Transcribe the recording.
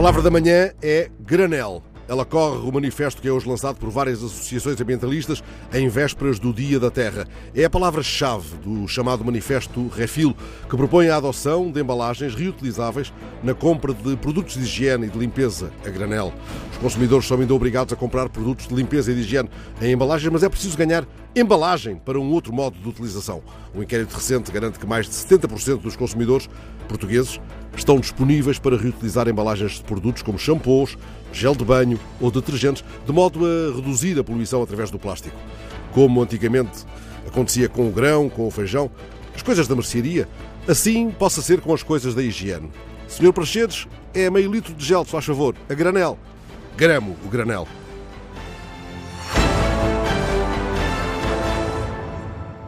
palavra da manhã é granel. Ela corre o manifesto que é hoje lançado por várias associações ambientalistas em vésperas do Dia da Terra. É a palavra-chave do chamado Manifesto Refil, que propõe a adoção de embalagens reutilizáveis na compra de produtos de higiene e de limpeza a granel. Os consumidores são ainda obrigados a comprar produtos de limpeza e de higiene em embalagens, mas é preciso ganhar embalagem para um outro modo de utilização. Um inquérito recente garante que mais de 70% dos consumidores portugueses estão disponíveis para reutilizar embalagens de produtos como shampoos, gel de banho ou detergentes, de modo a reduzir a poluição através do plástico. Como antigamente acontecia com o grão, com o feijão, as coisas da mercearia, assim possa ser com as coisas da higiene. Senhor Praxedes, é meio litro de gel, se faz favor, a granel. Gramo o granel.